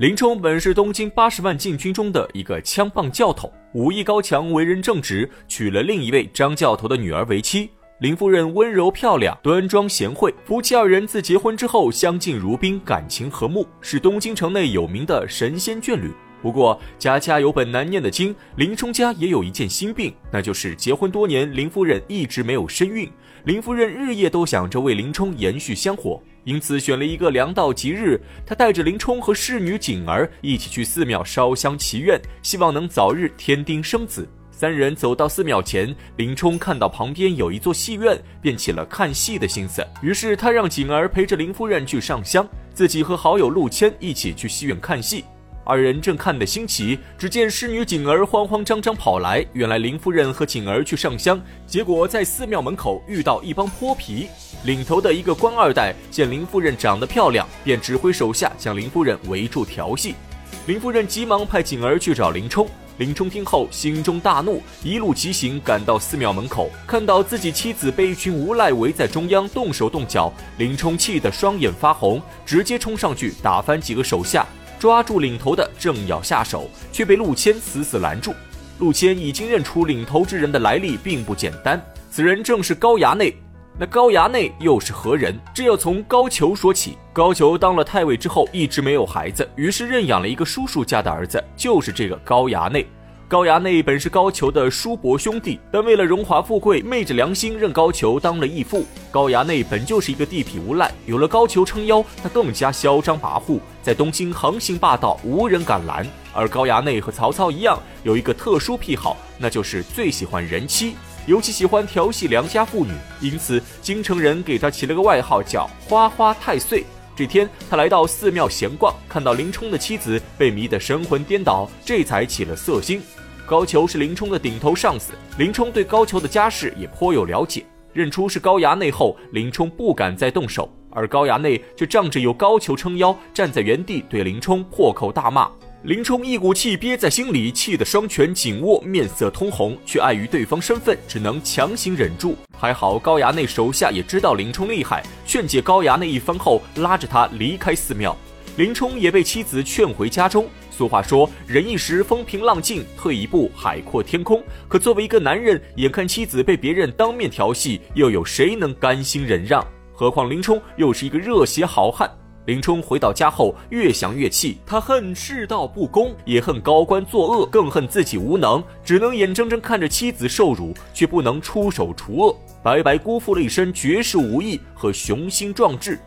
林冲本是东京八十万禁军中的一个枪棒教头，武艺高强，为人正直，娶了另一位张教头的女儿为妻。林夫人温柔漂亮，端庄贤惠，夫妻二人自结婚之后相敬如宾，感情和睦，是东京城内有名的神仙眷侣。不过家家有本难念的经，林冲家也有一件心病，那就是结婚多年，林夫人一直没有身孕。林夫人日夜都想着为林冲延续香火，因此选了一个良道吉日，她带着林冲和侍女锦儿一起去寺庙烧香祈愿，希望能早日添丁生子。三人走到寺庙前，林冲看到旁边有一座戏院，便起了看戏的心思。于是他让锦儿陪着林夫人去上香，自己和好友陆谦一起去戏院看戏。二人正看得兴起，只见侍女锦儿慌慌张张跑来。原来林夫人和锦儿去上香，结果在寺庙门口遇到一帮泼皮。领头的一个官二代见林夫人长得漂亮，便指挥手下将林夫人围住调戏。林夫人急忙派锦儿去找林冲。林冲听后心中大怒，一路疾行赶到寺庙门口，看到自己妻子被一群无赖围在中央，动手动脚。林冲气得双眼发红，直接冲上去打翻几个手下。抓住领头的，正要下手，却被陆谦死死拦住。陆谦已经认出领头之人的来历并不简单，此人正是高衙内。那高衙内又是何人？这要从高俅说起。高俅当了太尉之后，一直没有孩子，于是认养了一个叔叔家的儿子，就是这个高衙内。高衙内本是高俅的叔伯兄弟，但为了荣华富贵，昧着良心认高俅当了义父。高衙内本就是一个地痞无赖，有了高俅撑腰，他更加嚣张跋扈，在东京横行霸道，无人敢拦。而高衙内和曹操一样，有一个特殊癖好，那就是最喜欢人妻，尤其喜欢调戏良家妇女，因此京城人给他起了个外号叫“花花太岁”。这天，他来到寺庙闲逛，看到林冲的妻子被迷得神魂颠倒，这才起了色心。高俅是林冲的顶头上司，林冲对高俅的家世也颇有了解。认出是高衙内后，林冲不敢再动手，而高衙内却仗着有高俅撑腰，站在原地对林冲破口大骂。林冲一股气憋在心里，气得双拳紧握，面色通红，却碍于对方身份，只能强行忍住。还好高衙内手下也知道林冲厉害，劝解高衙内一番后，拉着他离开寺庙。林冲也被妻子劝回家中。俗话说，忍一时风平浪静，退一步海阔天空。可作为一个男人，眼看妻子被别人当面调戏，又有谁能甘心忍让？何况林冲又是一个热血好汉。林冲回到家后，越想越气，他恨世道不公，也恨高官作恶，更恨自己无能，只能眼睁睁看着妻子受辱，却不能出手除恶，白白辜负了一身绝世武艺和雄心壮志。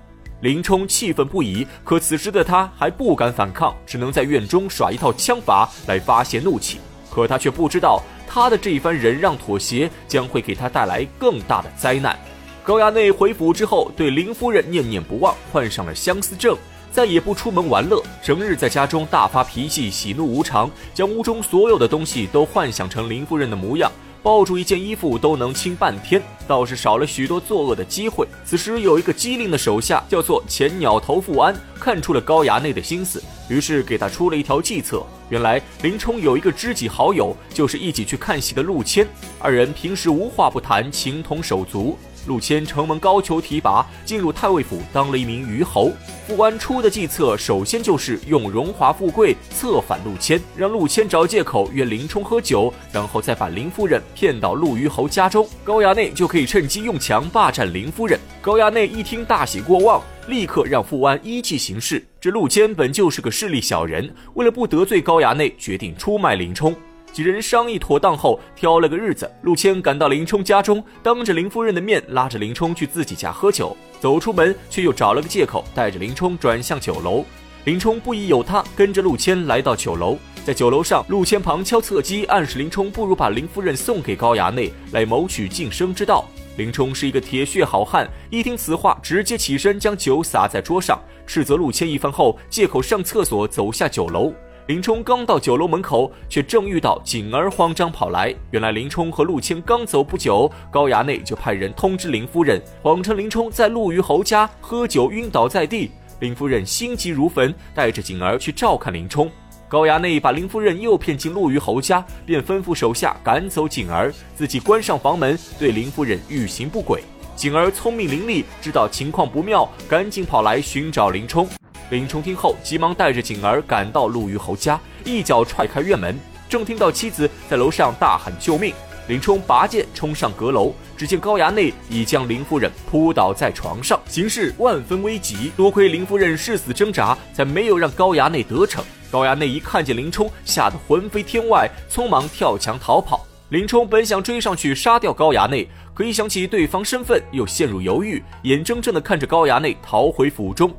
林冲气愤不已，可此时的他还不敢反抗，只能在院中耍一套枪法来发泄怒气。可他却不知道，他的这一番忍让妥协将会给他带来更大的灾难。高衙内回府之后，对林夫人念念不忘，患上了相思症，再也不出门玩乐，整日在家中大发脾气，喜怒无常，将屋中所有的东西都幻想成林夫人的模样。抱住一件衣服都能亲半天，倒是少了许多作恶的机会。此时有一个机灵的手下，叫做前鸟头富安，看出了高衙内的心思，于是给他出了一条计策。原来林冲有一个知己好友，就是一起去看戏的陆谦，二人平时无话不谈，情同手足。陆谦承蒙高俅提拔，进入太尉府当了一名虞侯。富安出的计策，首先就是用荣华富贵策反陆谦，让陆谦找借口约林冲喝酒，然后再把林夫人骗到陆虞侯家中，高衙内就可以趁机用强霸占林夫人。高衙内一听大喜过望，立刻让富安依计行事。这陆谦本就是个势利小人，为了不得罪高衙内，决定出卖林冲。几人商议妥当后，挑了个日子，陆谦赶到林冲家中，当着林夫人的面拉着林冲去自己家喝酒。走出门，却又找了个借口，带着林冲转向酒楼。林冲不疑有他，跟着陆谦来到酒楼。在酒楼上，陆谦旁敲侧击，暗示林冲不如把林夫人送给高衙内，来谋取晋升之道。林冲是一个铁血好汉，一听此话，直接起身将酒洒在桌上，斥责陆谦一番后，借口上厕所走下酒楼。林冲刚到酒楼门口，却正遇到锦儿慌张跑来。原来林冲和陆谦刚走不久，高衙内就派人通知林夫人，谎称林冲在陆虞侯家喝酒晕倒在地。林夫人心急如焚，带着锦儿去照看林冲。高衙内把林夫人诱骗进陆虞侯家，便吩咐手下赶走锦儿，自己关上房门，对林夫人欲行不轨。锦儿聪明伶俐，知道情况不妙，赶紧跑来寻找林冲。林冲听后，急忙带着锦儿赶到陆虞侯家，一脚踹开院门，正听到妻子在楼上大喊救命。林冲拔剑冲上阁楼，只见高衙内已将林夫人扑倒在床上，形势万分危急。多亏林夫人誓死挣扎，才没有让高衙内得逞。高衙内一看见林冲，吓得魂飞天外，匆忙跳墙逃跑。林冲本想追上去杀掉高衙内，可一想起对方身份，又陷入犹豫，眼睁睁地看着高衙内逃回府中。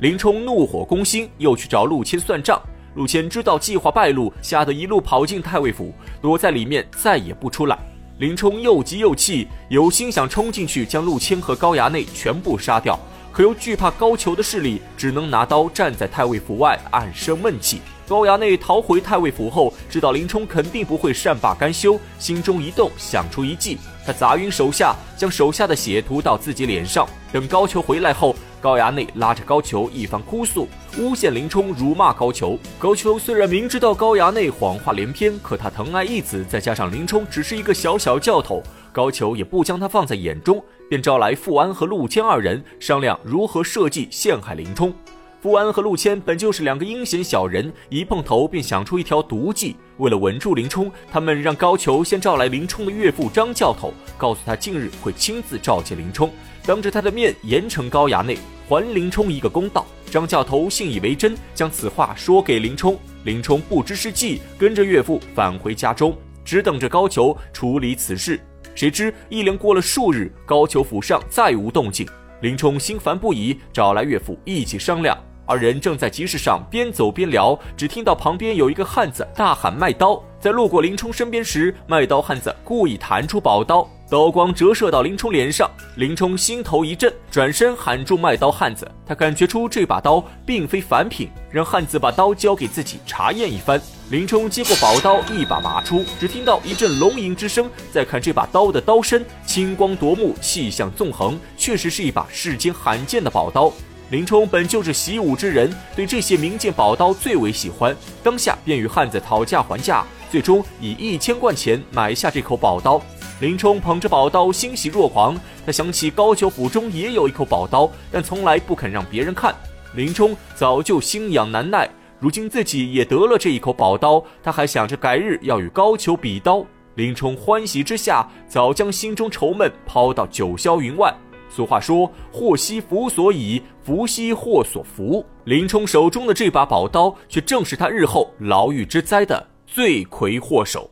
林冲怒火攻心，又去找陆谦算账。陆谦知道计划败露，吓得一路跑进太尉府，躲在里面再也不出来。林冲又急又气，有心想冲进去将陆谦和高衙内全部杀掉，可又惧怕高俅的势力，只能拿刀站在太尉府外暗生闷气。高衙内逃回太尉府后，知道林冲肯定不会善罢甘休，心中一动，想出一计。他砸晕手下，将手下的血涂到自己脸上。等高俅回来后，高衙内拉着高俅一番哭诉，诬陷林冲，辱骂高俅。高俅虽然明知道高衙内谎话连篇，可他疼爱义子，再加上林冲只是一个小小教头，高俅也不将他放在眼中，便招来富安和陆谦二人商量如何设计陷害林冲。富安和陆谦本就是两个阴险小人，一碰头便想出一条毒计。为了稳住林冲，他们让高俅先召来林冲的岳父张教头，告诉他近日会亲自召见林冲，当着他的面严惩高衙内，还林冲一个公道。张教头信以为真，将此话说给林冲。林冲不知是计，跟着岳父返回家中，只等着高俅处理此事。谁知一连过了数日，高俅府上再无动静，林冲心烦不已，找来岳父一起商量。二人正在集市上边走边聊，只听到旁边有一个汉子大喊卖刀。在路过林冲身边时，卖刀汉子故意弹出宝刀，刀光折射到林冲脸上。林冲心头一震，转身喊住卖刀汉子。他感觉出这把刀并非凡品，让汉子把刀交给自己查验一番。林冲接过宝刀，一把拔出，只听到一阵龙吟之声。再看这把刀的刀身，青光夺目，气象纵横，确实是一把世间罕见的宝刀。林冲本就是习武之人，对这些名剑宝刀最为喜欢，当下便与汉子讨价还价，最终以一千贯钱买下这口宝刀。林冲捧着宝刀欣喜若狂，他想起高俅府中也有一口宝刀，但从来不肯让别人看。林冲早就心痒难耐，如今自己也得了这一口宝刀，他还想着改日要与高俅比刀。林冲欢喜之下，早将心中愁闷抛到九霄云外。俗话说：“祸兮福所倚，福兮祸所伏。”林冲手中的这把宝刀，却正是他日后牢狱之灾的罪魁祸首。